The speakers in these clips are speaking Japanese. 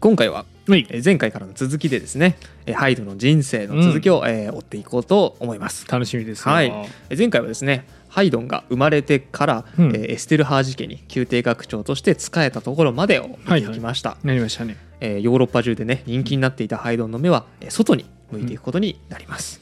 今回は前回からの続きでですねえーハイドの人生の続きを、えー追っていこうと思います。楽しみですよはい。えー前回はですねハイドンが生まれてから、うん。えーエステルハージ家に宮廷学長として仕えたところまでを見ていきました、なりましたね。えーヨーロッパ中でね人気になっていたハイドンの目はえー外に向いていくことになります、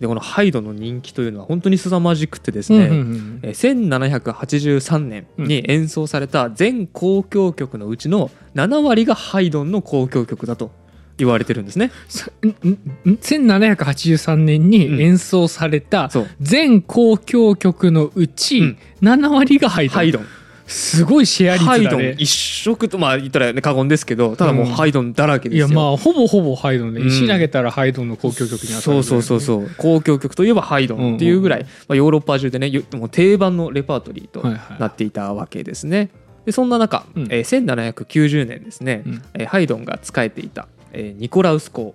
でこのハイドンの人気というのは本当に凄まじくてですね、うんうんうんえー1783年に演奏された全交響曲のうちの7割がハイドンの交響曲だと言われてるんですね。さんんん1783年に演奏された全交響曲のうちうん。7割がハイドン、ハイドンすごいシェア率ハイドン。だね一色とまあ言ったら、ね、過言ですけどただもううん。ハイドンだらけですよ。いやまあほぼほぼハイドンで、うん。石投げたらハイドンの交響曲に当たるそうそうそう。そう交響曲といえばハイドンっていうぐらい、まあ、ヨーロッパ中でねよもう定番のレパートリーとはいはいなっていたわけですね。でそんな中、うん。えー1790年ですね、うん。えーハイドンが仕えていた、えーニコラウス公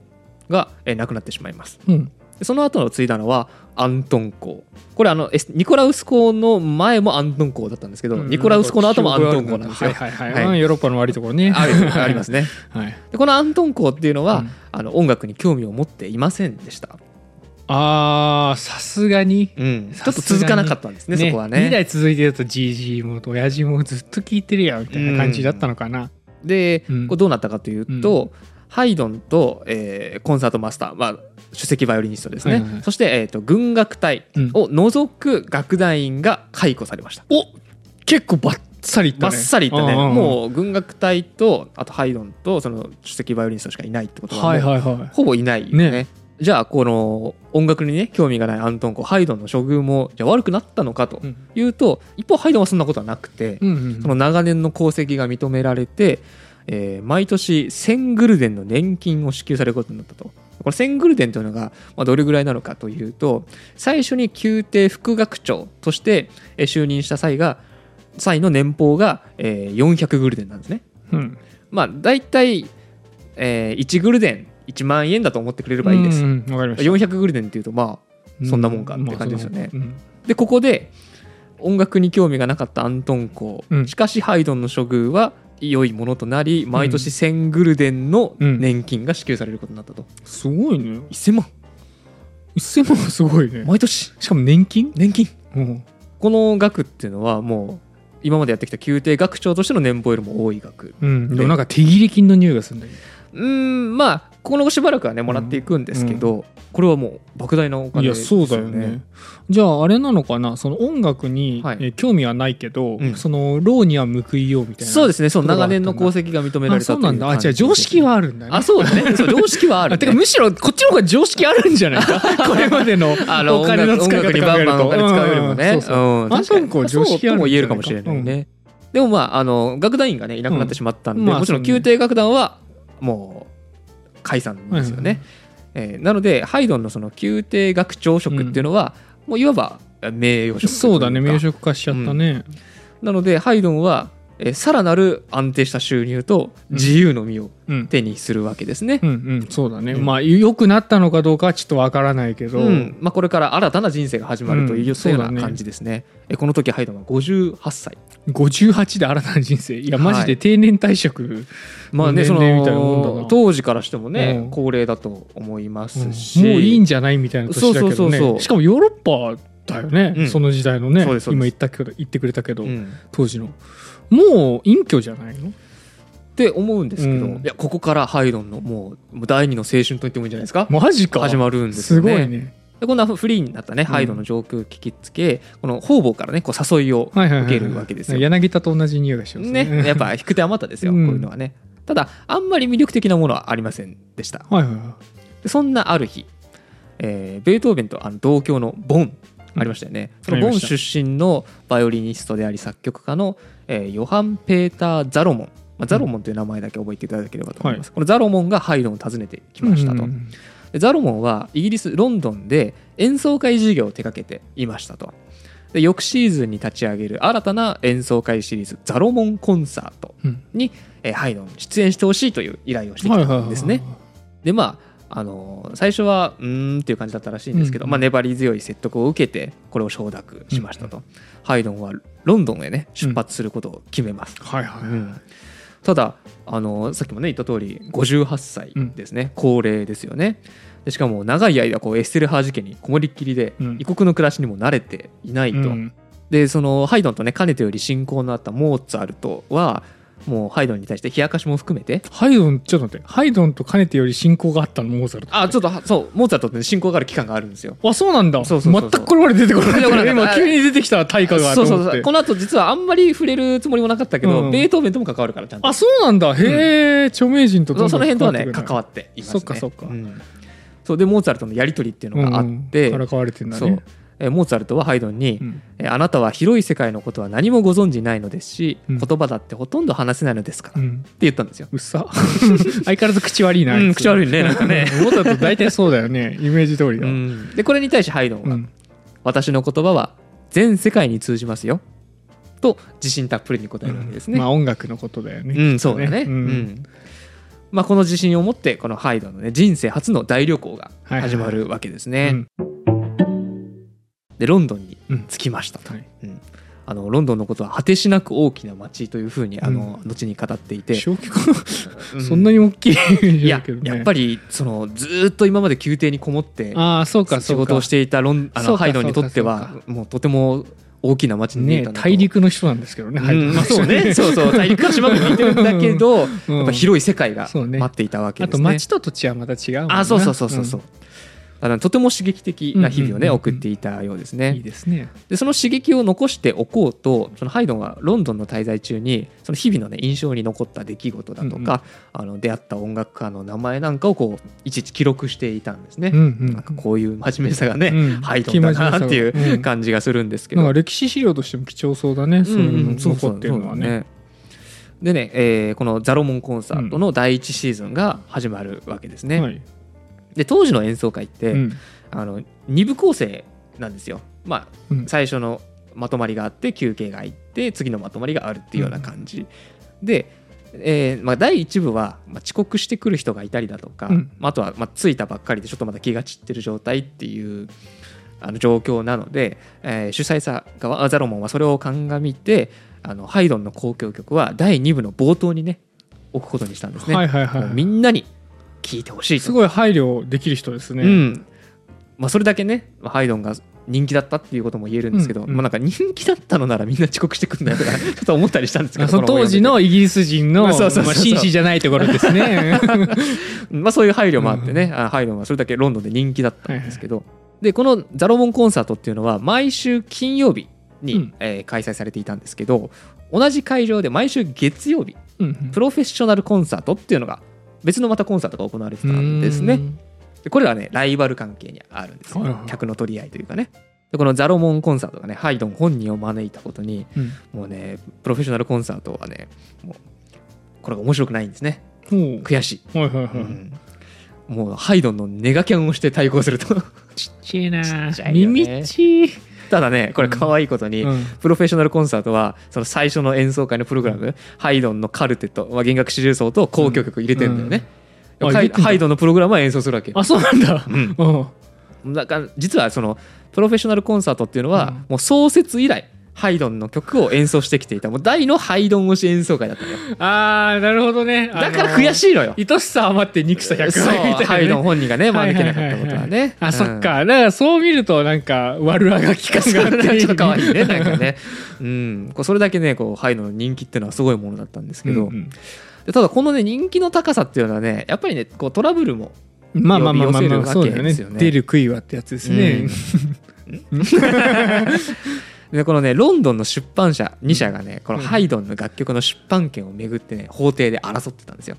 が、えー亡くなってしまいます。うん。でその後の継いだのはアントン公これあのニコラウス公の前もアントン公だったんですけど、ニコラウス公の後もアントン公なんですよ。はいはいはい、はい。うんヨーロッパの悪いところね。ありますね。はい、でこのアントン公っていうのは、うん。あの音楽に興味を持っていませんでした。あーさすがに？うん、ちょっと続かなかったんですねそこはね。2代続いてるとじじいも親父もずっと聴いてるやんみたいな感じだったのかな、で、うん。これどうなったかというと、ハイドンと、えーコンサートマスター、まあ、首席バイオリニストですね、はいはいはいそして、えー、と軍楽隊を除く楽団員が解雇されました。お結構バッサリいったね。バッサリいったね、うんうんうん。もう軍楽隊とあとハイドンとその首席バイオリニストしかいないってことは、はいはいはい。ほぼいないよね。ね。じゃあこの音楽にね興味がないアントンコハイドンの処遇もじゃあ悪くなったのかとうん。いうと、一方ハイドンはそんなことはなくて、うんうん。その長年の功績が認められて、えー毎年1000グルデンの年金を支給されることになったと。これ1000グルデンというのが、まあ、どれぐらいなのかというと最初に宮廷副学長としてえー就任した際が際の年俸が、えー400グルデンなんですね。うん。まあ大体、えー1グルデン1万円だと思ってくれればいいです。うんうんわかりました。400グルデンっていうとまあそんなもんかって感じですよね。うんまあでここで音楽に興味がなかったアントン公、うん。しかしハイドンの処遇は良いものとなり毎年1000グルデンのうん。年金が支給されることになったと、すごいね。1000万。1000万すごいね。毎年。しかも年金？年金。うん。この額っていうのはもう今までやってきた宮廷学長としての年俸よりも多い額。うん。でもなんか手切れ金の匂いがするんだけうーんまあこのしばらくはねもらっていくんですけど、これはもう莫大なおど金ですいやそうだよね。じゃああれなのかな？その音楽に、はい。えー興味はないけど、うん。その労には報いようみたいな。そうですね。そう長年の功績が認めらあれたそうなんだ。あじゃあ常識はあるんだね。あそうだね。そう常識はある、ね、あてかむしろこっちの方が常識あるんじゃない？か これまでのあのお金の使い方にバンバンお金使うよりもね。うんそうそううん確かに。常識あるんじゃないか。そうとも言えるかもしれないね。でもまああの楽団員がねいなくなってしまったんで、うん。まあもちろん宮廷楽団はもう解散ですよね。えーなのでハイドンのその宮廷楽長職っていうのは、もういわば名誉職そうだね名職化しちゃったね、なのでハイドンは、えーさらなる安定した収入と自由の身をうん。手にするわけですね。うんうん。そうだね、うん。まあ良くなったのかどうかはちょっとわからないけど、うん。まあ、これから新たな人生が始まるというような感じですね。えこの時ハイドンは58歳。58で新たな人生。いやマジで定年退職、まあね、そ年齢みたいなもんだな。の当時からしてもね、うん。高齢だと思いますうん。し、もういいんじゃないみたいな年だけどね。そうそうそうそう。しかもヨーロッパだよね、うん。その時代のね。今言ったけど言ってくれたけど、うん。当時のもう隠居じゃないの？って思うんですけど、うん。いやここからハイドンのもう第二の青春と言ってもいいんじゃないですか？マジか。始まるんですすよね。ごいね。でこんなフリーになったね、ハイドンの上空聞きつけこの方々からねこう誘いをはいはいはい受けるわけですよ。柳田と同じ匂いがしますね。ね、やっぱ引く手あまたですよ、うん。こういうのはね。ただあんまり魅力的なものはありませんでした。はいはいはでそんなある日、えーベートーベンとあの同郷のボンありましたよね、そのボン出身のバイオリニストであり作曲家の、えーヨハン・ペーター・ザロモン、まあ、ザロモンという名前だけ覚えていただければと思います、このザロモンがハイドンを訪ねてきいましたと、うんでザロモンはイギリス・ロンドンで演奏会事業を手掛けていましたと。で翌シーズンに立ち上げる新たな演奏会シリーズザロモンコンサートうん。に、えーハイドンに出演してほしいという依頼をしてきたんですね、でまああの最初はうーんっていう感じだったらしいんですけど、うん。まあ、粘り強い説得を受けてこれを承諾しましたと、ハイドンはロンドンへね出発することを決めます、はいはい、うんただあのさっきもね言った通り58歳ですね、高齢ですよね。でしかも長い間こうエステルハージ家にこもりっきりで、うん。異国の暮らしにも慣れていないと、うん。でそのハイドンとねかねてより親交のあったモーツァルトはもうハイドンに対して冷やかしも含めて。ハイドンちょっと待って。ハイドンとかねてより親交があったのモーツァルト。あちょっとはそう。モーツァルトってね親交がある期間があるんですよ。あそうなんだ。そうそう全くこれまで出てこない今急に出てきた大化がそうそうそう。この後実はあんまり触れるつもりもなかったけど、うん。ベートーベンとも関わるからちゃんと。あそうなんだ。へえ、著名人とそその辺とはね関関わっていますね。そっかそっか。うん。そう。でモーツァルトのやり取りっていうのがあって、からかわれてんだね。そう。えモーツァルトはハイドンに、うん。えあなたは広い世界のことは何もご存じないのですし、うん。言葉だってほとんど話せないのですから、ってうん言ったんですよ。うっさ。相変わらず口悪いなうん口悪いねなんかね。モーツァルト大体そうだよねイメージ通りだうん。でこれに対してハイドンは、うん。私の言葉は全世界に通じますよと自信たっぷりに答えるわけですね。まあ音楽のことだよねうん、そうだね。ううん。んまあ、この自信を持ってこのハイドンのね人生初の大旅行がはいはい始まるわけですうね。んでロンドンにうん。着きました。と、はい。うん。あのロンドンのことは果てしなく大きな街というふうにあの、後に語っていて、そんなに大きいイメージいややっぱりそのずーっと今まで宮廷にこもってああそうか仕事をしていたロンあのハイドンにとってはか。もうとても大きな街に見えね大陸の人なんですけどねうんまあそうね。そうそう。大陸は島国にいてるんだけど、うん。やっぱ広い世界が待っていたわけあですね。と町と土地はまた違うもんなあそうそうそうそうそう、だとても刺激的な日々をね、うんうんうんうん。送っていたようですうんね。いいですね。でその刺激を残しておこうとそのハイドンはロンドンの滞在中にその日々のね印象に残った出来事だとか、うんうん。あの出会った音楽家の名前なんかをこういちいち記録していたんですね、うんうんなんかこういう真面目さがね、うん。ハイドンだなっていううん感じがするんですけど、歴史資料としても貴重そうだね。そういうの残ってるのはね。でね、えーこのザロモンコンサートの第一シーズンが始まるわけですね。はいで当時の演奏会って、うん。あの2部構成なんですよ。まあうん。最初のまとまりがあって休憩が入って次のまとまりがあるっていうような感じ、で、えーまあ、第1部は、まあ、遅刻してくる人がいたりだとか、うん。まああとは、まあ、着いたばっかりでちょっとまだ気が散ってる状態っていうあの状況なので、えー主催者側あザロモンはそれを鑑みてあのハイドンの交響曲は第2部の冒頭にね置くことにしたんですね。はいはいはもうみんなに聴いてほしいすごい配慮できる人ですね。うん。まあ、それだけねハイドンが人気だったっていうことも言えるんですけど、うん。うんまあ、なんか人気だったのならみんな遅刻してくるんだよとか ちょっと思ったりしたんですけど当時のイギリス人の紳士じゃないところですね。まあ、そういう配慮もあってね、あハイドンはそれだけロンドンで人気だったんですけど、でこのザロモンコンサートっていうのは毎週金曜日に、うん。えー開催されていたんですけど同じ会場で毎週月曜日うん。プロフェッショナルコンサートっていうのが別のまたコンサートが行われてたんですね。でこれはねライバル関係にあるんですよ、客の取り合いというかね。でこのザロモンコンサートがねハイドン本人を招いたことにうん。もうねプロフェッショナルコンサートはねもうこれが面白くないんですね。悔しい、はいはいはい、うん。もうハイドンのネガキャンをして対抗すると。ちっちゃいな。ちっちゃいよね。耳っちい、ただねこれ可愛いことに、うん。プロフェッショナルコンサートはその最初の演奏会のプログラム、ハイドンのカルテット、まあ、弦楽四重奏と交響曲入れてんだよね、うん。ハイドンのプログラムは演奏するわけあそうなんだ。うん。うん。だから実はそのプロフェッショナルコンサートっていうのは、うん。もう創設以来ハイドンの曲を演奏してきていた。もう大のハイドン推し演奏会だったのよ。あーなるほどね。だから悔いしいのよ。愛しさ余って憎さ100そう倍みたいな、ね、ハイドン本人がねはい招けなかったことはねあ、そっうん。か。だからそう見るとなんか悪あがき感そうがあって。ちょっと可愛いねなんかね。うん。こうそれだけねこうハイドンの人気っていうのはすごいものだったんですけど、うんうん。でただこのね人気の高さっていうのはねやっぱりねこうトラブルもまあまあまあまあ呼び寄せるまあそうだよね。わけですよね出る杭はってやつですね、でこのねロンドンの出版社2社がねこのハイドンの楽曲の出版権をめぐってね法廷で争ってたんですよ。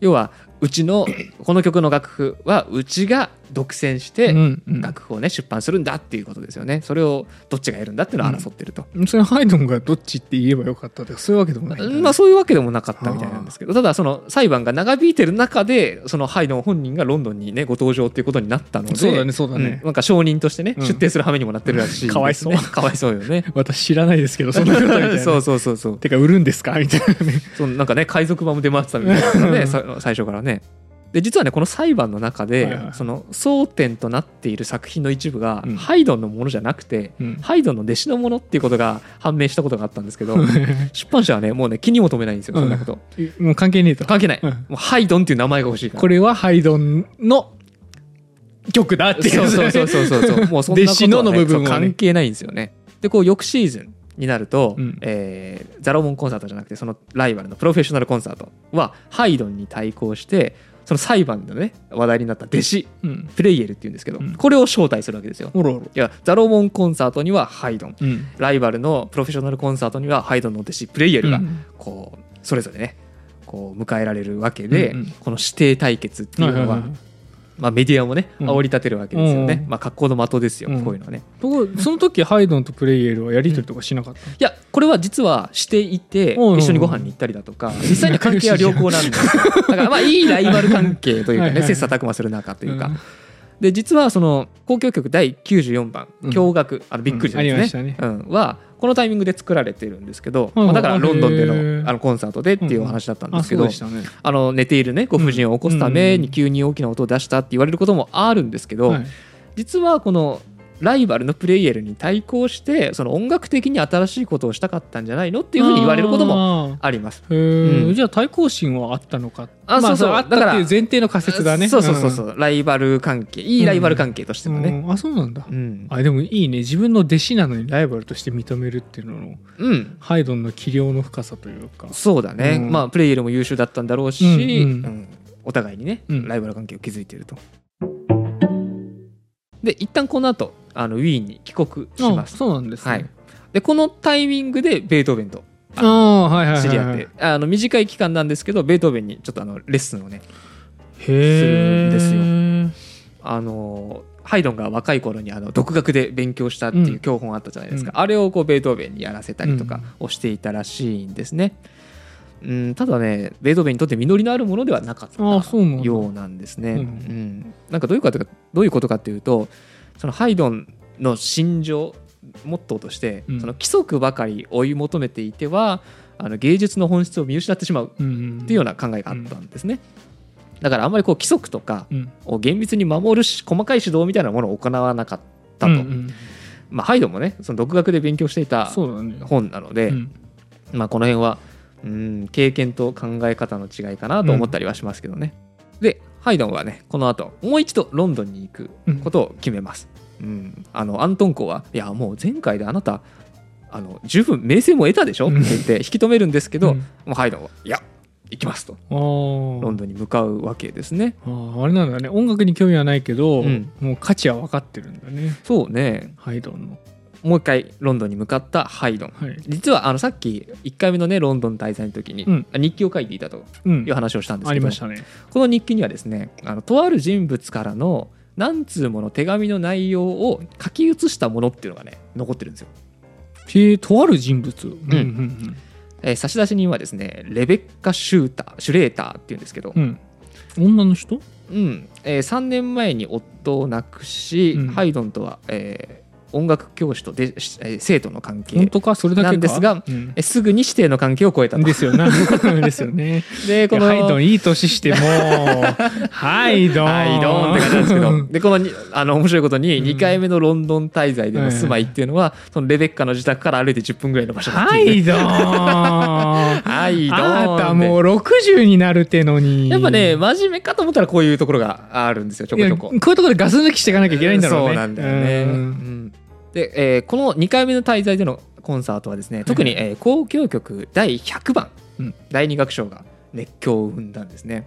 要はうちのこの曲の楽譜はうちが独占してうんうん。楽譜をね出版するんだっていうことですよね。それをどっちがやるんだっていうのを争ってると、それハイドンがどっちって言えばよかったとかそういうわけでもないね、まあそういうわけでもなかったみたいなんですけど。ただその裁判が長引いてる中でそのハイドン本人がロンドンにねご登場っていうことになったのでそうだねそうだね。ん。なんか証人としてね、うん。出廷する羽目にもなってるらしいね、かわいそう。かわいそうよね。私知らないですけどそんなことみたいな。そうそうそうそう。てか売るんですか？みたいなね。そうなんかね海賊版も出回ってたみたいなね。さ最初からねで実はねこの裁判の中で、はいはいその争点となっている作品の一部が、うん。ハイドンのものじゃなくて、うん。ハイドンの弟子のものっていうことが判明したことがあったんですけど出版社はねもうね気にも留めないんですよそんなこと、もう関係ねえと。関係ない、うん。もうハイドンっていう名前が欲しいから。これはハイドンの曲だっていう。そうそうそうそうそう。もうそんなことは、ね、弟子のの部分をね。そう関係ないんですよね。でこう翌シーズンになると、うん。えーザロモンコンサートじゃなくてそのライバルのプロフェッショナルコンサートはハイドンに対抗してその裁判でね話題になった弟子うん。プレイエルっていうんですけど、うん。これを招待するわけですよ。おろおろいやザロモンコンサートにはハイドン。うん。ライバルのプロフェッショナルコンサートにはハイドンの弟子プレイエルがうん。こうそれぞれねこう迎えられるわけで、うんうん。この指定対決っていうのは、まあ、メディアもねうん。煽り立てるわけですよね、うん。まあ、格好の的ですよ、うん。こういうのはね。ところその時ハイドンとプレイエルはやり取りとかしなかった、いやこれは実はしていてうん。うん一緒にご飯に行ったりだとか 実際には関係は良好なんですよ。だからまあいいライバル関係というかはいはい切磋琢磨する中というか、うん。で実はその交響曲第94番「うん。驚愕」あのびっくりしたうん。ありやつね,、ましたね。うん、はこのタイミングで作られてるんですけど、はいまあ、だからロンドンでのあのコンサートでっていうお話だったんであすけど、あの寝ているねご婦人を起こすために急に大きな音を出したって言われることもあるんですけど、はい。実はこのライバルのプレイエルに対抗してその音楽的に新しいことをしたかったんじゃないのっていうふうに言われることももあります。うん。じゃあ対抗心はあったのか。あそうそう。まあ、あったっていう前提の仮説だね。そうそうそうそう。う、ライバル関係いいライバル関係としてんのね。うん。あそうなんだ、うん、あでもいいね。自分の弟子なのにライバルとして認めるっていうののうん、ハイドンの器量の深さというか。そうだね、うん。まあプレイエルも優秀だったんだろうし、うんうん。うん。お互いにね、うん。ライバル関係を築いていると。で一旦この後あのウィーンに帰国しまあす。そうなんですね、はい、でこのタイミングでベートーベンと知り合って、あの短い期間なんですけどベートーベンにちょっとあのレッスンをねへえするんあのハイドンが若い頃にあの独学で勉強したっていう教本あったじゃないですか、うんあれをこうベートーベンにやらせたりとかをしていたらしいんですね、うん、ただねベートーベンにとって実りのあるものではなかったようなんですね、ううん。んなんかどういうことかどういうことかっていうとそのハイドンの心情モットーとして、うん。その規則ばかり追い求めていてはあの芸術の本質を見失ってしまううんっていうような考えがあったんですね、だからあんまりこう規則とかうん。を厳密に守るし細かい指導みたいなものを行わなかったと、うんうんまあ、ハイドンもねその独学で勉強していた本なので、うん。まあ、この辺はうん経験と考え方の違いかなと思ったりはしますけどね、でハイドンはねこの後もう一度ロンドンに行くことを決めます、うん。あのアントン公はいやもう前回であなたあの十分名声も得たでしょ？って言って引き止めるんですけど、うん。もうハイドンはいや行きますと。ロンドンに向かうわけですね。あーあれなんだね。音楽に興味はないけど、うん。もう価値は分かってるんだね。そうね。ハイドンのもう一回ロンドンに向かったハイドン。はい。実はあのさっき1回目のねロンドン滞在の時にうん。日記を書いていたとうん。いう話をしたんですあけど、この日記にはですねあのとある人物からの何通もの手紙の内容を書き写したものっていうのがね残ってるんですよ、へえとある人物。うんうん。えー差出人はですねレベッカ・シューターシュレーターっていうんですけど、うん、うん、女の人？うん。えー3年前に夫を亡くし、うん。ハイドンとは、えー音楽教師とで、えー生徒の関係本当か？それだけか？なんですがうん。えーすぐに指定の関係を超えたと。ですよ なですよね。でこのハイドンいい年してもハイドン。はい、ドーンって感じなんですけど、で、このに、あの、面白いことに、うん。2回目のロンドン滞在での住まいっていうのは、そのレベッカの自宅から歩いて10分ぐらいの場所だっていう。ねハイドン。はい、ドンって。なたもう60になるってのに。やっぱね、真面目かと思ったらこういうところがあるんですよ、ちょこちょこ。こういうところでガス抜きしていかなきゃいけないんだろうね。そうなんだよね。うんうんで、えーこの2回目の滞在でのコンサートはですね、特に、えー交響曲第100番、うん第2楽章が熱狂を生んだんですね。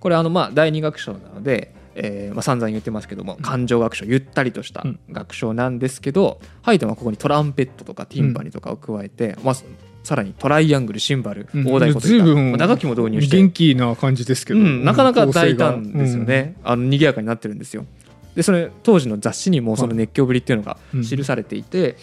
これあのまあ第2楽章なので、えーまあ、散々言ってますけども感情楽章ゆったりとしたうん。楽章なんですけど、ハイドンはここにトランペットとかティンパニとかを加えて、まあ、さらにトライアングルシンバルうん。大太鼓といった、随分まあ打楽器も導入して。元気な感じですけど、うん、なかなか大胆ですよ、ね、あの賑やかになってるんですよでそれ当時の雑誌にもその熱狂ぶりっていうのがうん。記されていて、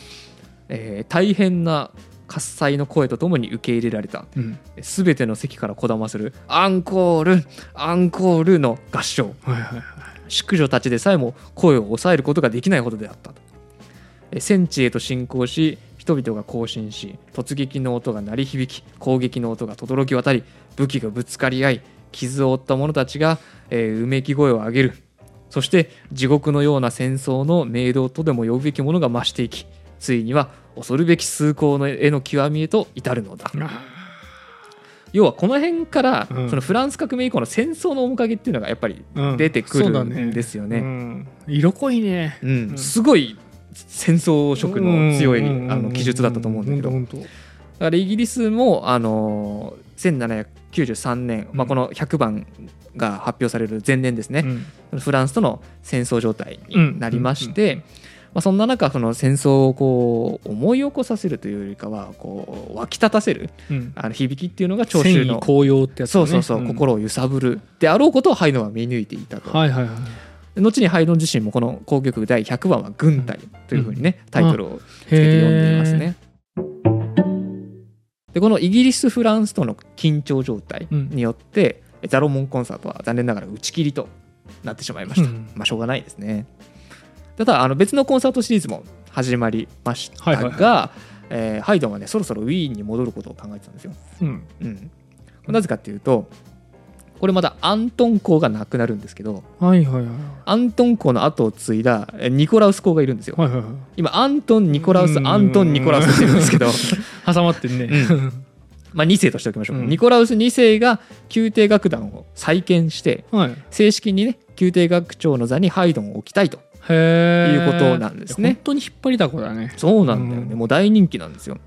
えー大変な喝采の声とともに受け入れられた。うん。全ての席からこだまするアンコールアンコールの合唱。はいはいはい。淑女たちでさえも声を抑えることができないほどであった戦地へと進行し人々が行進し突撃の音が鳴り響き攻撃の音が轟き渡り武器がぶつかり合い傷を負った者たちが、えーうめき声を上げるそして地獄のような戦争の明道とでも呼ぶべきものが増していきついには恐るべき崇高の絵の極みへと至るのだ。要はこの辺から、うん。そのフランス革命以降の戦争の面影っていうのがやっぱりうん。出てくるんですよね。うん。色濃いね。うん。うん。すごい戦争色の強いうん。あの記述だったと思うんだけど。だからイギリスもあの1793年、まあ、この100番が発表される前年ですね、うん。フランスとの戦争状態になりまして、うんまあ、そんな中その戦争をこう思い起こさせるというよりかはこう湧き立たせるうん。あの響きっていうのが長戦州の意高揚ってやつだね。そうそうそう、ん。心を揺さぶるであろうことをハイドンは見抜いていたと、はいはいはい。後にハイドン自身もこの交響曲第100番は軍隊というふうにね、タイトルをつけて読んでいますね。でこのイギリス・フランスとの緊張状態によって、ザロモンコンサートは残念ながら打ち切りとなってしまいました。うん。まあしょうがないですね。ただあの別のコンサートシリーズも始まりましたが、はいはいえーハイドンはねそろそろウィーンに戻ることを考えてたんですよ。うん。うん、なぜかっていうとこれまだアントン公が亡くなるんですけどはいはいはいアントン公の後を継いだえニコラウス公がいるんですよ。はいはいはい。今アントン・ニコラウスうん。アントン・ニコラウスしてるんですけど、挟まってんね。う まあ、2世としておきましょう、うん。ニコラウス2世が宮廷楽団を再建してはい。正式にね宮廷楽長の座にハイドンを置きたいということなんですね。本当に引っ張りだこだね。そうなんだよね、うん。もう大人気なんですよ。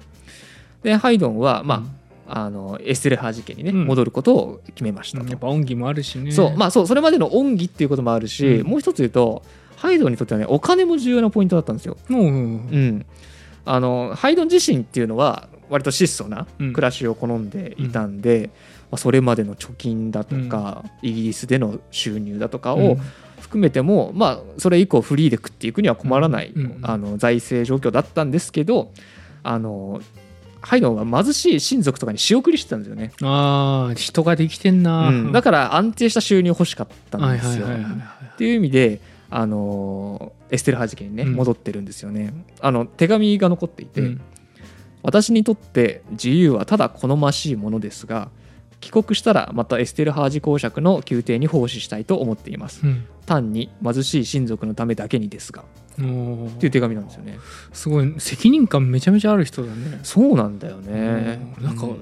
でハイドンは、まああ、あのエステルハー事件にね、うん。戻ることを決めましたと、やっぱ恩義もあるしね。そう。まあそうそれまでの恩義っていうこともあるし、うん。もう一つ言うとハイドンにとってはねお金も重要なポイントだったんですよ。うんうん。うん、あのハイドン自身っていうのは割と質素なうん。暮らしを好んでいたんで、まあ、それまでの貯金だとか、イギリスでの収入だとかを含めても、まあ、それ以降フリーで食っていくには困らない、あの財政状況だったんですけどあのハイドンは貧しい親族とかに仕送りしてたんですよね、ああ人ができてんな、うん。だから安定した収入欲しかったんはいですよ。っていう意味であのエステルハー事件にねうん。戻ってるんですよね。あの手紙が残っていて、うん私にとって自由はただ好ましいものですが帰国したらまたエステルハージ公爵の宮廷に奉仕したいと思っています。うん。単に貧しい親族のためだけにですが。っていう手紙なんですよね。すごい。責任感めちゃめちゃある人だね。そうなんだよね。うんなんかう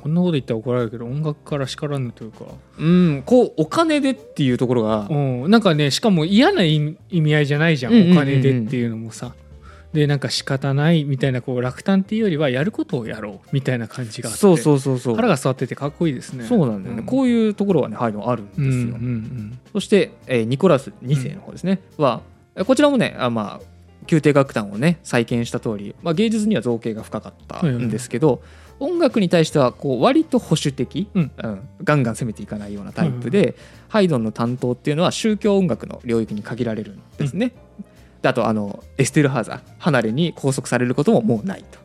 こんなこと言ったら怒られるけど音楽から叱らぬというか。うん。こうお金でっていうところが。うんなんかねしかも嫌な意味合いじゃないじゃん。お金でっていうのもさでなんか仕方ないみたいなこう落胆っていうよりはやることをやろうみたいな感じがあってそうそうそうそう。腹が据わっててかっこいいですね。そうなんだよね、こういうところはねハイドンあるんですよ、うんうんそして、えーニコラス2世の方ですね、はえこちらもねあまあ宮廷楽団をね再建した通り、まあ、芸術には造形が深かったんですけど、音楽に対してはこう割と保守的、うん。ガンガン攻めていかないようなタイプで、ハイドンの担当っていうのは宗教音楽の領域に限られるんですね。であとあのエステルハーザ離れに拘束されることももうないと。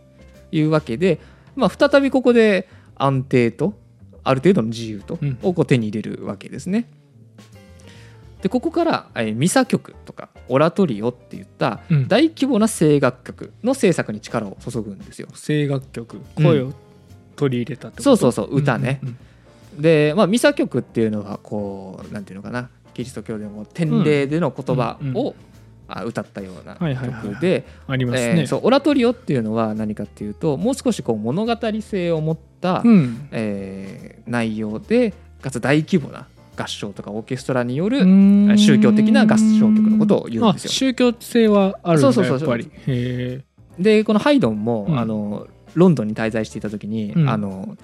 いうわけで、まあ、再びここで安定とある程度の自由とうん。をこう手に入れるわけですね。でここから、えーミサ曲とかオラトリオっていったうん。大規模な声楽曲の制作に力を注ぐんですよ。声楽曲うん。声を取り入れたってこと？そうそうそう歌ね。うんうんで、まあ、ミサ曲っていうのはこうなんていうのかなキリスト教でも天霊での言葉うんうん歌ったような曲でありますえね、ーそうオラトリオっていうのは何かっていうともう少しこう物語性を持った、うん。えー内容でかつ大規模な合唱とかオーケストラによる、宗教的な合唱曲のことを言うんですよ。あ宗教性はあるんだそうそうそうやっぱり。へでこのハイドンも、うん。あのロンドンに滞在していた時に、うん。あの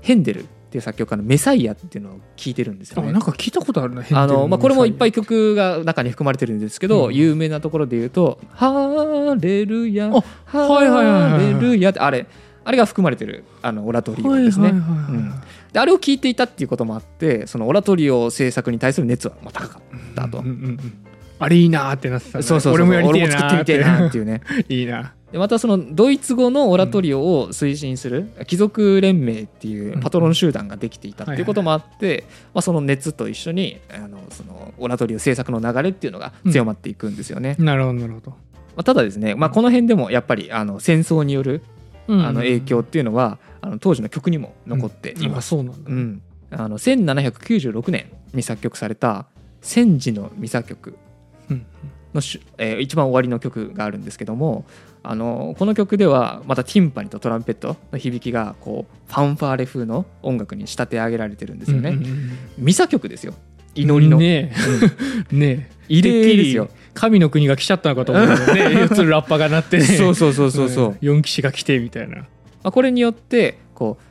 ヘンデルっていう作曲家の「メサイア」っていうのを聴いてるんですよね。なんか聞いたことあるなあのまあ、これもいっぱい曲曲が中に含まれてるんですけど、うん。有名なところで言うと「ハレルヤ」あはいはいはいはいハレルヤ」ってあれあれが含まれてるあのオラトリオはいですね。であれを聞いていたっていうこともあってそのオラトリオ制作に対する熱はまあ高かったと。うんうんうんあれいいなーってなってたんだそうそう俺もやりてって。みてえなっていうね。いいな。でまたそのドイツ語のオラトリオを推進する貴族連盟っていうパトロン集団ができていたっていうこともあって、まあ、その熱と一緒にあのそのオラトリオ制作の流れっていうのが強まっていくんですよね。なるほどなるほど。まあ、ただですね、まあ、この辺でもやっぱりあの戦争によるあの影響っていうのはあの当時の曲にも残っていあます。そうなんだ。うん。あの1796年に作曲された「戦時のミサ曲。うんのし」えー一番終わりの曲があるんですけどもあのこの曲ではまたティンパニとトランペットの響きがこうファンファーレ風の音楽に仕立て上げられてるんですよね。ミサ曲ですよ。祈りの、ねえ。ねえ。異例ですよ。神の国が来ちゃったのかと思 うよね四つラッパが鳴って。ねそうそうそうそうそう、ん。四騎士が来てみたいな。まあ、これによってこう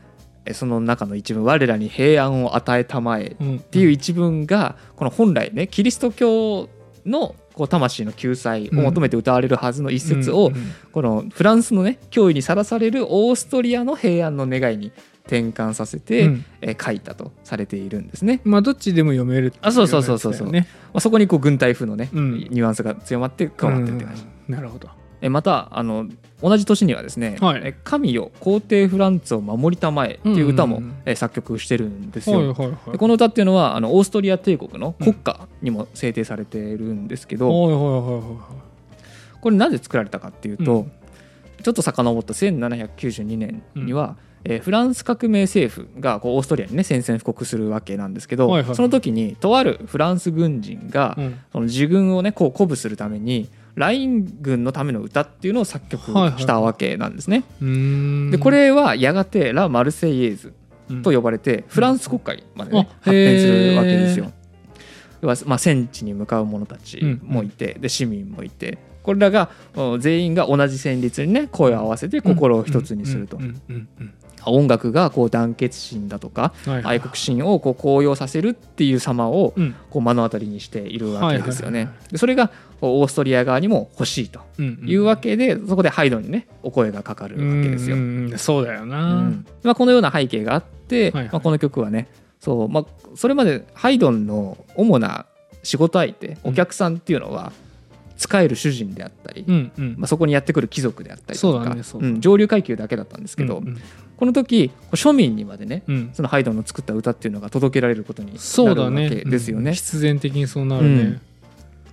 えその中の一文「我らに平安を与えたまえ」っっていう一文がこの本来ねキリスト教のこう魂の救済を求めて歌われるはずの一節をこのフランスのね脅威にさらされるオーストリアの平安の願いに転換させて、えー書いたとされているんですね。まあどっちでも読めるっていあそうそうそうそう。そうね。まあ、そこにこう軍隊風のね、うん。ニュアンスが強まって加わってるって感じ。うん。なるほどえまたあの同じ年にはですね「はい。え神よ皇帝フランツを守りたまえ」っていう歌も、うんうん。うんえ作曲してるんですよ。でこの歌っていうのはあのオーストリア帝国の国歌にも制定されているんですけど、これなぜ作られたかっていうと、うん。ちょっと遡った1792年には、えーフランス革命政府がこうオーストリアにね宣戦布告するわけなんですけど、その時にとあるフランス軍人が、うん。その自軍をねこう鼓舞するためにライン軍のための歌っていうのを作曲はいはいしたわけなんですね。うーんでこれはやがてラ・マルセイエーズと呼ばれてフランス国会まで、ねあ発展するわけですよ。要はまあ、戦地に向かう者たちもいて、で市民もいてこれらがお全員が同じ旋律にね声を合わせて心を一つにすると、うん。うん。うん。うん。音楽がこう団結心だとかはいはい。愛国心をこう高揚させるっていう様をうん。こう目の当たりにしているわけですよね。はいはいそれがオーストリア側にも欲しいとうんうん。いうわけで、そこでハイドンにねお声がかかるわけですよ。うんうんうん。そうだよな、うん。まあ、このような背景があって、はいはい。まあ、この曲はねそう、まあ、それまでハイドンの主な仕事相手お客さんっていうのは使える主人であったり、うんうん。まあ、そこにやってくる貴族であったりとかだねそうん上流階級だけだったんですけど、うんこの時庶民にまでねうん。うんそのハイドンの作った歌っていうのが届けられることになるわけですよね。うん。必然的にそうなるね、うん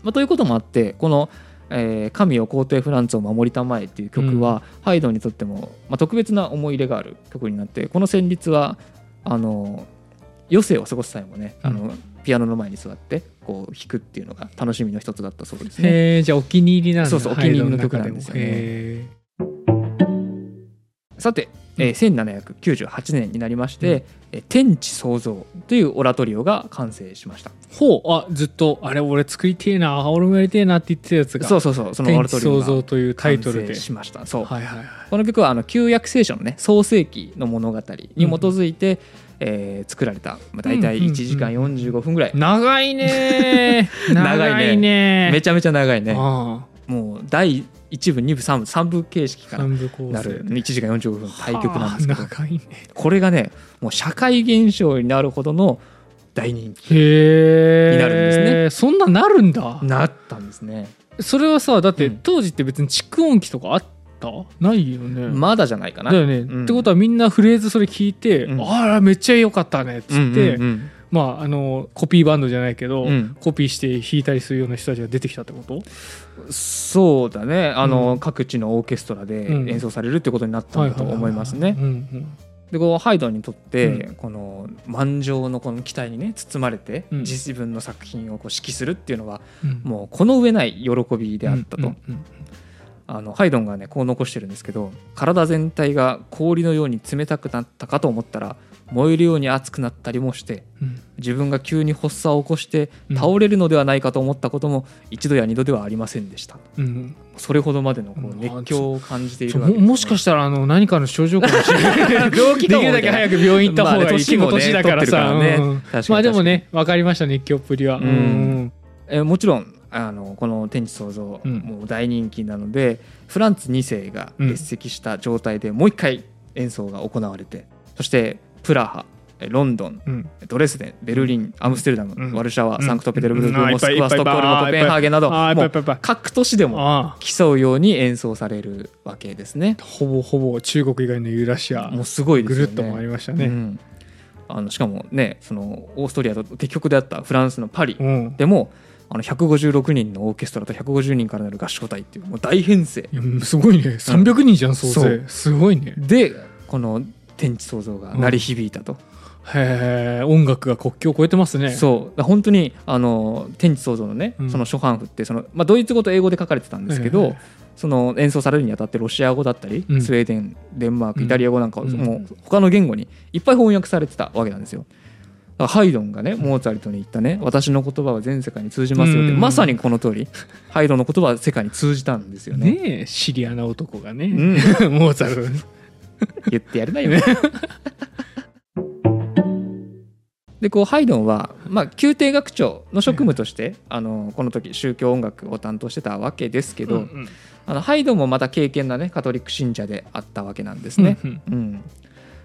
まあ、ということもあってこの「えー神を皇帝フランツを守りたまえ」っていう曲は、ハイドンにとっても、まあ、特別な思い入れがある曲になってこの旋律はあの余生を過ごす際もね、あのピアノの前に座ってこう弾くっていうのが楽しみの一つだったそうですね。じゃあお気に入りなんだそうそうお気に入りの曲なんですよね。へさて、えー1798年になりまして「えー天地創造」というオラトリオが完成しました。ーほうあずっとあれ俺作りてえな俺もやりてえなって言ってたやつが。そうそうそうそのオラトリオが造というタイトルで。完成しました。そうはいはい。はいこの曲はあの旧約聖書のね創世記の物語に基づいて、えー作られた、まあ、大体うんうんうん。1時間45分ぐらい、長いねー。長いね長いねめちゃめちゃ長いね。あもう第1部2部3部3部形式あからなる1時間45分の対局なんですけど。はあ長いね。これがねもう社会現象になるほどの大人気になるんですね。そんななるんだ。なったんですね。それはさだってうん。当時って別に蓄音機とかあった？ないよね、まだじゃないかな。だよね、うん。ってことはみんなフレーズそれ聞いて、うん。あらめっちゃ良かったねっつって、まああのコピーバンドじゃないけど、うん。コピーして弾いたりするような人たちが出てきたってこと？そうだね。あの、うん。各地のオーケストラでうん。演奏されるってことになったんだと思いますね。でこうハイドンにとって、うこの満場のこの期待にね包まれて、うん。自分の作品をこう指揮するっていうのはうん。もうこの上ない喜びであったと、あのハイドンがねこう残してるんですけど体全体が氷のように冷たくなったかと思ったら燃えるように熱くなったりもしてうん。自分が急に発作を起こしてうん。倒れるのではないかと思ったことも一度や二度ではありませんでした。うん。それほどまでのこううん。熱狂を感じているわけです、ね、ももしかしたらあの何かの症状かもしれない。病気できるだけ早く病院行った方がいい、まあね結構年だからさ。年もね。うん。まあでもね分かりました熱狂っぷりは、えーもちろんあのこの「天地創造」うん。もう大人気なので、フランツ2世が列席した状態でもう一回演奏が行われてそしてプラハえーロンドンうん。ドレスデンベルリンアムステルダム、うん。ワルシャワ、うん。サンクトペテルブルク、うん。モスクワストックホルムコペンハーゲンなど各都市でも競うように演奏されるわけですね。ほぼほぼ中国以外のユーラシア。もうすごいですよね。ぐるっと回りましたね、うん。あのしかもねそのオーストリアと敵国であったフランスのパリうん。でもあの156人のオーケストラと150人からなる合唱隊っていうもう大編成。すごいね。300人じゃん総勢、そう。すごいね。でこの天地創造が鳴り響いたと。へえ音楽が国境を越えてますね。そう。本当にあの天地創造のね、うん。その初版譜ってその、まあ、ドイツ語と英語で書かれてたんですけど、その演奏されるにあたってロシア語だったり、うん。スウェーデンデンマークうん。イタリア語なんかを、うん。もう他の言語にいっぱい翻訳されてたわけなんですよ。ハイドンがねモーツァルトに言ったね「私の言葉は全世界に通じますよ」って、うん。まさにこの通りハイドンの言葉は世界に通じたんですよね。ねえシリアな男がね、うん、モーツァルト 言ってやるなよ。でこうハイドンは、まあ、宮廷学長の職務として、あのこの時宗教音楽を担当してたわけですけど、うんうん。あのハイドンもまた敬虔なねカトリック信者であったわけなんですね。うんうん。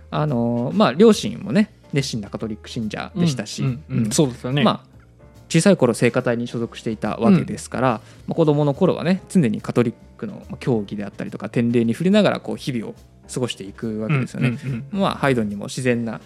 あのまあ、両親もね熱心なカトリック信者でしたし、うんうんうんうん。そうだったね、まあ、小さい頃聖歌隊に所属していたわけですから、まあ、子供の頃はね常にカトリックのまあ教義であったりとか典礼に触れながらこう日々を過ごしていくわけですよね。まあ、ハイドンにも自然な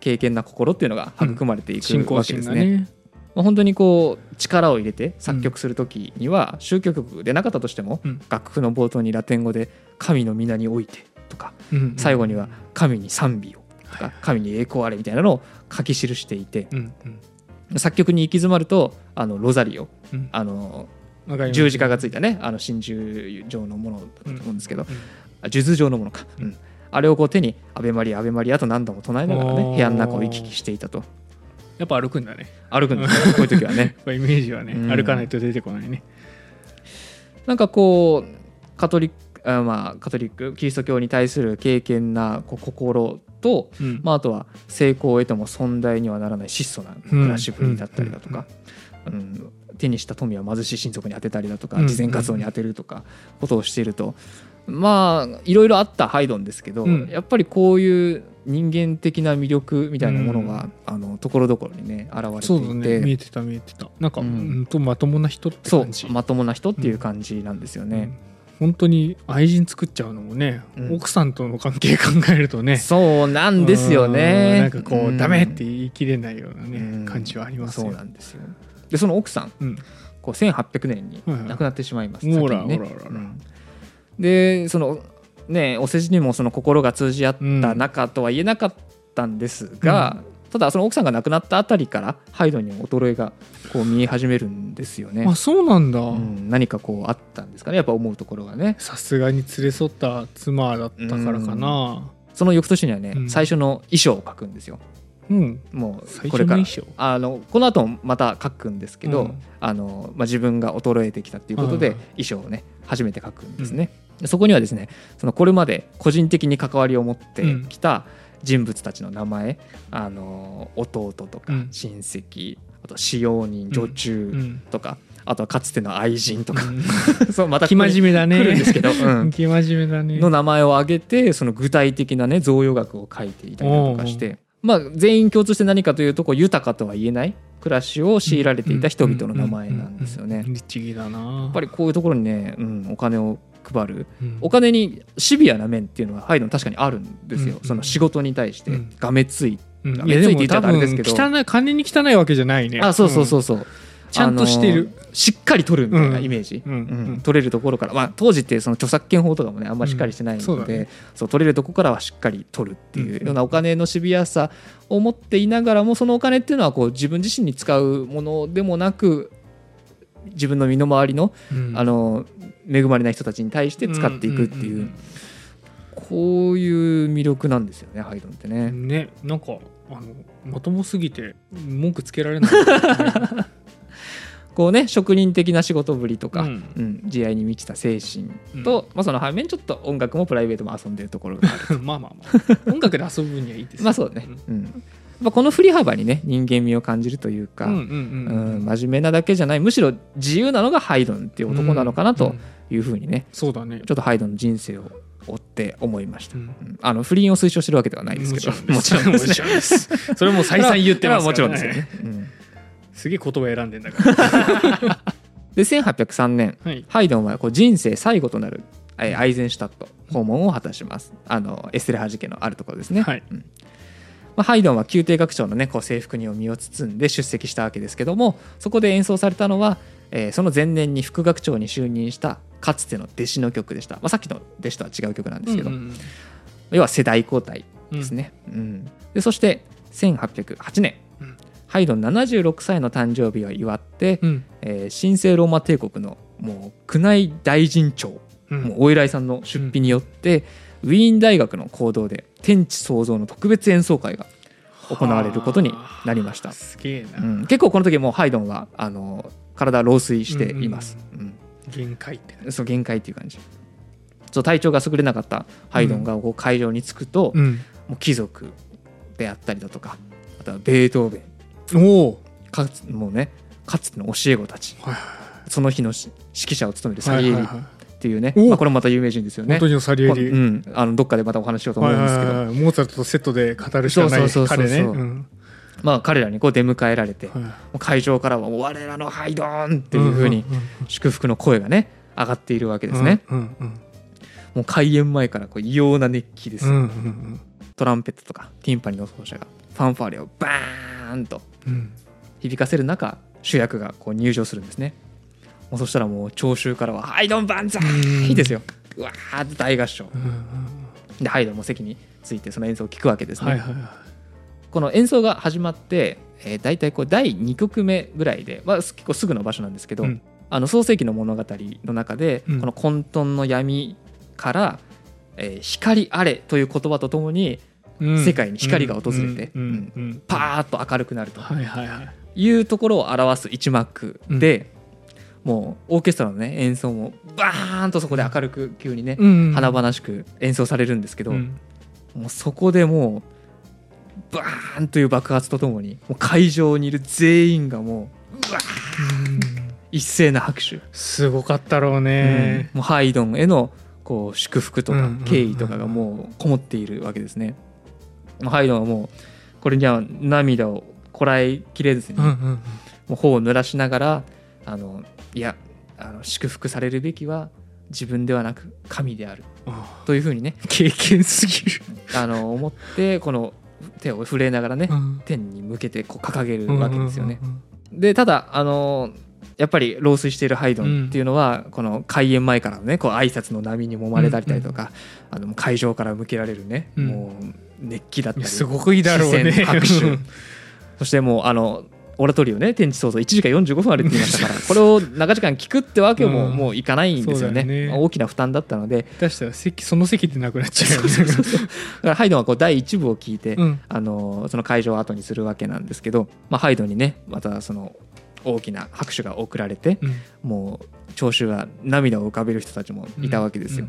敬虔な心っていうのが育まれていくわけですね。ね。まあ、本当にこう力を入れて作曲する時には宗教曲でなかったとしても、うん。楽譜の冒頭にラテン語で「神の皆において」とか最後には「神に賛美を」とか「神に栄光あれ」みたいなのを書き記していて作曲に行き詰まるとあのロザリオうん。あの十字架がついたねあの真珠状のものだと思うんですけど、数珠状のものか、うん。うん。あれをこう手に「アベマリアアベマリア」と何度も唱えながらね部屋の中を行き来していたと。やっぱ歩くんだね。歩くんですよこういう時はね。イメージはね、うん。歩かないと出てこないね。なんかこうカトリックあまあカトリックキリスト教に対する敬虔なこう心と、うん。まあ、あとは成功を得ても損代にはならない質素な暮らしぶりだったりだとか、うん。手にした富は貧しい親族に当てたりだとかうん。慈善活動に当てるとかことをしているとまあいろいろあったハイドンですけど、うん。やっぱりこういう人間的な魅力みたいなものが、あのところどころにね現れてそうだいて、ね。見えてた見えてた。なんか、ううんん、とまともな人ってそう感じまともな人っていう感じなんですよね。うん。本当に愛人作っちゃうのもね、うん。奥さんとの関係考えるとね。そうなんですようん。ね。なんかこう、ん。ダメって言い切れないようなね、うん。感じはありますよ。そうなんですよ。でその奥さんうん。こう1800年にはいはい。亡くなってしまいます。ほら先にね。ほらほらほら。うんでそのねお世辞にもその心が通じ合った仲とは言えなかったんですが、ただその奥さんが亡くなったあたりからハイドンにも衰えがこう見え始めるんですよね。あ。そうなんだ、うん、何かこうあったんですかねやっぱ思うところがね。さすがに連れ添った妻だったからかな。その翌年にはね、うん。最初の衣装を書くんですよ。うん、も最うこれから。あのこの後もまた書くんですけど、うん。あのまあ、自分が衰えてきたっていうことではい衣装をね初めて書くんですね、でそこにはですねそのこれまで個人的に関わりを持ってきた人物たちの名前、あの弟とかうん。親戚、あと使用人女中うん。とか、あとはかつての愛人とか、うん。そうまた生真面目だね。来るんですけど、うん。生真面目だね。の名前を挙げてその具体的なね贈与額を書いていたりだとかして、まあ、全員共通して何かというとこう豊かとは言えない暮らしを強いられていた人々の名前なんですよね。やっぱりこういうところにね、うん、お金を配るうん。お金にシビアな面っていうのはハイドン確かにあるんですよ、うんその仕事に対してうん。がめつい、うん。めついって言たらあれですけど。汚い金に汚いわけじゃないね。あそうそうそうう。そう、ちゃんとしてる。しっかり取るみたいなイメージ、うんうん。取れるところから、まあ、当時ってその著作権法とかもねあんまりしっかりしてないので、うん。そうだね。取れるとこからはしっかり取るっていうようなお金のシビアさを持っていながらもそのお金っていうのはこう自分自身に使うものでもなく自分の身の回りのうん。あの恵まれない人たちに対して使っていくっていう,、んんんこういう魅力なんですよねハイドンってね。ねなんかあのまともすぎて文句つけられない、こうね職人的な仕事ぶりとか、ううんん慈愛に満ちた精神と、まあ、その反面ちょっと音楽もプライベートも遊んでるところがある。まあまあまあ。音楽で遊ぶにはいいですよ。まあそうね、うんまあ、この振り幅にね人間味を感じるというか、真面目なだけじゃないむしろ自由なのがハイドンっていう男なのかなとうんいうふうにねそうだね。ちょっとハイドンの人生を追って思いました、うん。うん。あの不倫を推奨してるわけではないですけどもちろんです。それも再三言ってます。もちろんですよね、うん。すげえ言葉選んでんだから。で1803年はい。ハイドンはこう人生最後となるえーアイゼンシュタット訪問を果たします。あのエステレハ事件のあるところですね、はい。うんまあ、ハイドンは宮廷学長の、ね、こう制服に身を包んで出席したわけですけどもそこで演奏されたのは、えーその前年に副学長に就任したかつての弟子の曲でした、まあ、さっきの弟子とは違う曲なんですけど、うんうん要は世代交代ですね、うん。でそして1808年、うん。ハイドン76歳の誕生日を祝って、うん。えー神聖ローマ帝国のもう宮内大臣長、うん。もうお偉いさんの出費によって、ウィーン大学の講堂で天地創造の特別演奏会が行われることになりました。はあすげえな、うん、結構この時もうハイドンはあの体老衰しています、うん限界ってそう限界っていう感じ。そう体調が優れなかったハイドンがこう会場に着くと、うん。もう貴族であったりだとかあとはベートーベン。おお。かつもうねかつての教え子たち。はいその日のし指揮者を務めるサリエリっていうね、おまあ、これもまた有名人ですよね。本当にサリエリ、うん、あのどっかでまたお話ししようと思うんですけど、はいはいはいモーツァルトとセットで語るしかない彼ね。うん。まあ、彼らにこう出迎えられて、もはう会場からは「我らのハイドン!」っていいうふうにんん祝福の声がね上がっているわけですね、うんうんもう開演前からこう異様な熱気ですよ、うんうんトランペットとかティンパニーの奏者がファンファーレをバーンとうん。響かせる中主役がこう入場するんですねもうそしたらもう聴衆からは「ハイドン万歳!」ですよ。うわーって大合唱。でハイドンも席についてその演奏を聴くわけですね、はいはいはこの演奏が始まって、えー、大体こう第2曲目ぐらいで、まあ、結構すぐの場所なんですけど、うん。あの創世紀の物語の中で、うん。この混沌の闇から、えー光あれという言葉とともに世界に光が訪れてパーッと明るくなるとはいはいはい。いうところを表す一幕で、もうオーケストラの、ね、演奏もバーンとそこで明るく急にね、うん。華々しく演奏されるんですけど、うん。もうそこでもうバーンという爆発とともにもう会場にいる全員がもううわーうん一斉な拍手、すごかったろうね。もうハイドンへのこう祝福とかうんうんうん敬意とかがもうこもっているわけですね。もうハイドンはもうこれには涙をこらえきれずに、うんうん。もう頬を濡らしながらあのいやあの祝福されるべきは自分ではなく神であるあというふうにね経験すぎる。あの思ってこの手を震えながらね、うん。天に向けてこう掲げるわけですよね。うんうんでただあのやっぱり老衰しているハイドンっていうのは、この開演前からのねこう挨拶の波に揉まれたりとか、あの会場から向けられるね、うん。もう熱気だったりすごくいいだろうね。拍手。そしてもうあのオラトリオね天地創造。1時間45分あるって言いましたから。これを長時間聞くってわけもうん。もういかないんですよね,、ね。まあ大きな負担だったので。下手したら席その席ってなくなっちゃうよね。だからハイドンはこう第1部を聞いて、うん。あのその会場を後にするわけなんですけど、まあ、ハイドンにねまたその大きな拍手が送られて、うん。もう聴衆が涙を浮かべる人たちもいたわけですよ、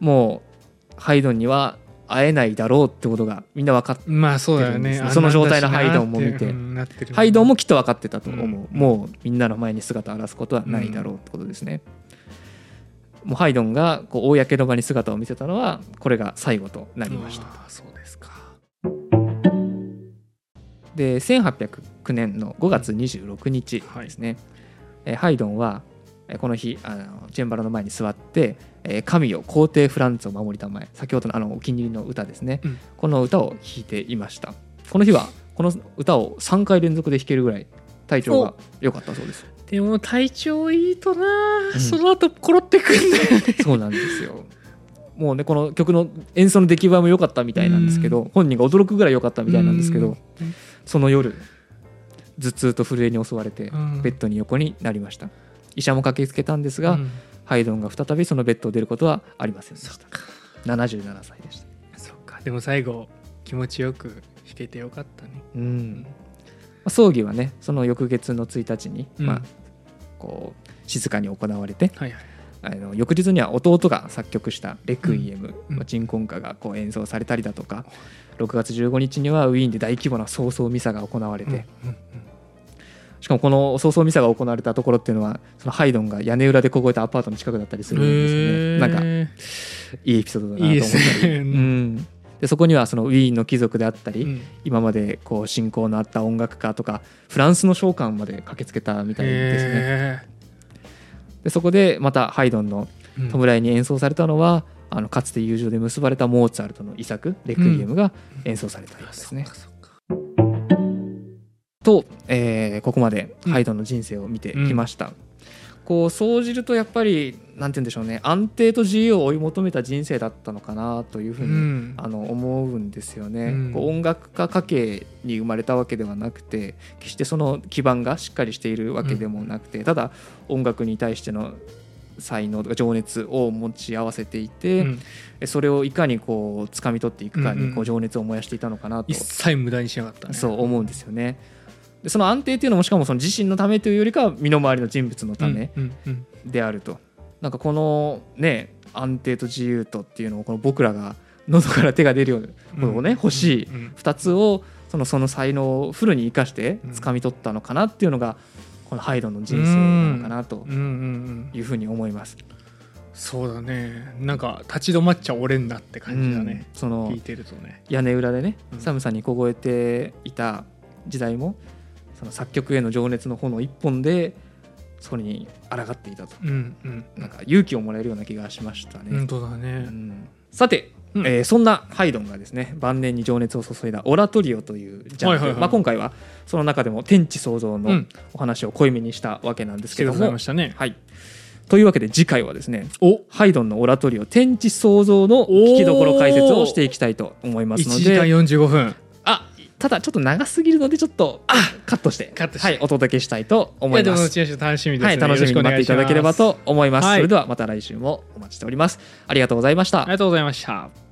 もうハイドンには会えないだろうってことがみんな分かってうんまあそうだよね。その状態のハイドンも見て。ハイドンもきっと分かってたと思う、うん。もうみんなの前に姿を現すことはないだろうってことですね、もうハイドンがこう公の場に姿を見せたのはこれが最後となりました。そうですか。で1809年の5月26日ですね、えーハイドンはえーこの日あのチェンバラの前に座って「えー神よ皇帝フランツを守りたまえ」先ほどのあのお気に入りの歌ですね、うん。この歌を弾いていました。この日はこの歌を3回連続で弾けるぐらい体調が良かったそうです。でも体調いいとな、うん。その後コロってくんだよね。そうなんですよ。もうねこの曲の演奏の出来栄えも良かったみたいなんですけど、本人が驚くぐらい良かったみたいなんですけど、その夜頭痛と震えに襲われてうん。ベッドに横になりました医者も駆けつけたんですが、うん。ハイドンが再びそのベッドを出ることはありませんでした。77歳でした。そっか。でも最後気持ちよく弾けてよかったね。うん。まあ葬儀はねその翌月の1日に、うん。まあ、こう静かに行われてはいはい。あの翌日には弟が作曲した「レクイエム」うん。まあ、鎮魂歌がこう演奏されたりだとか6月15日にはウィーンで大規模な葬送ミサが行われて、うんうんしかもこの葬送ミサが行われたところっていうのはそのハイドンが屋根裏で凍えたアパートの近くだったりするんですよね、なんかいいエピソードだなと思ったり。いいうん、で。そこにはそのウィーンの貴族であったり、うん。今までこう親交のあった音楽家とかフランスの召喚まで駆けつけたみたいですね。へでそこでまたハイドンのー弔いに演奏されたのは、あのかつて友情で結ばれたモーツァルトの遺作「レクイエム」が演奏されたようですね。そっかそっかと、えーここまでうん。ハイドンの人生を見てきました。こう総じるとやっぱりなんて言うんでしょうね。安定と自由を追い求めた人生だったのかなというふうに、うん。あの思うんですよね、うん。こう音楽家家系に生まれたわけではなくて決してその基盤がしっかりしているわけでもなくて、ただ音楽に対しての才能とか情熱を持ち合わせていて、うん。それをいかにこう掴み取っていくかうんうん。にこう情熱を燃やしていたのかなと、一切無駄にしなかったね。そう思うんですよね。でその安定っていうのもしかもその自身のためというよりかは身の回りの人物のためうんうんであると、なんかこのね安定と自由とっていうのをこの僕らが喉から手が出るようなものをね、欲しいうんうん。2つをそのその才能をフルに生かしてうん。掴み取ったのかなっていうのがこのハイドンの人生なのかなとうん。うんうんいうふうに思います。そうだね。なんか立ち止まっちゃおれんなって感じだね、うん。その聞いてるとね。屋根裏でね、うん。寒さに凍えていた時代もその作曲への情熱の炎一本でそれに抗っていたと。うんうん。なんか勇気をもらえるような気がしましたね。本当だうねん。さて、うん。えーそんなハイドンがですね晩年に情熱を注いだオラトリオというジャンル、はいはいはい。まあ、今回はその中でも天地創造のうん。お話を濃いめにしたわけなんですけども、ましたね。はい、というわけで次回はですねお。ハイドンのオラトリオ天地創造の聞きどころ解説をしていきたいと思います1の時間で45分。あただちょっと長すぎるのでちょっとカットしてカットしてはい、お届けしたいと思いやいます。でも後々楽しみですねはい、楽しみに待っていただければと思います。はいそれではまた来週もお待ちしております。ありがとうございましたあり。がとうございました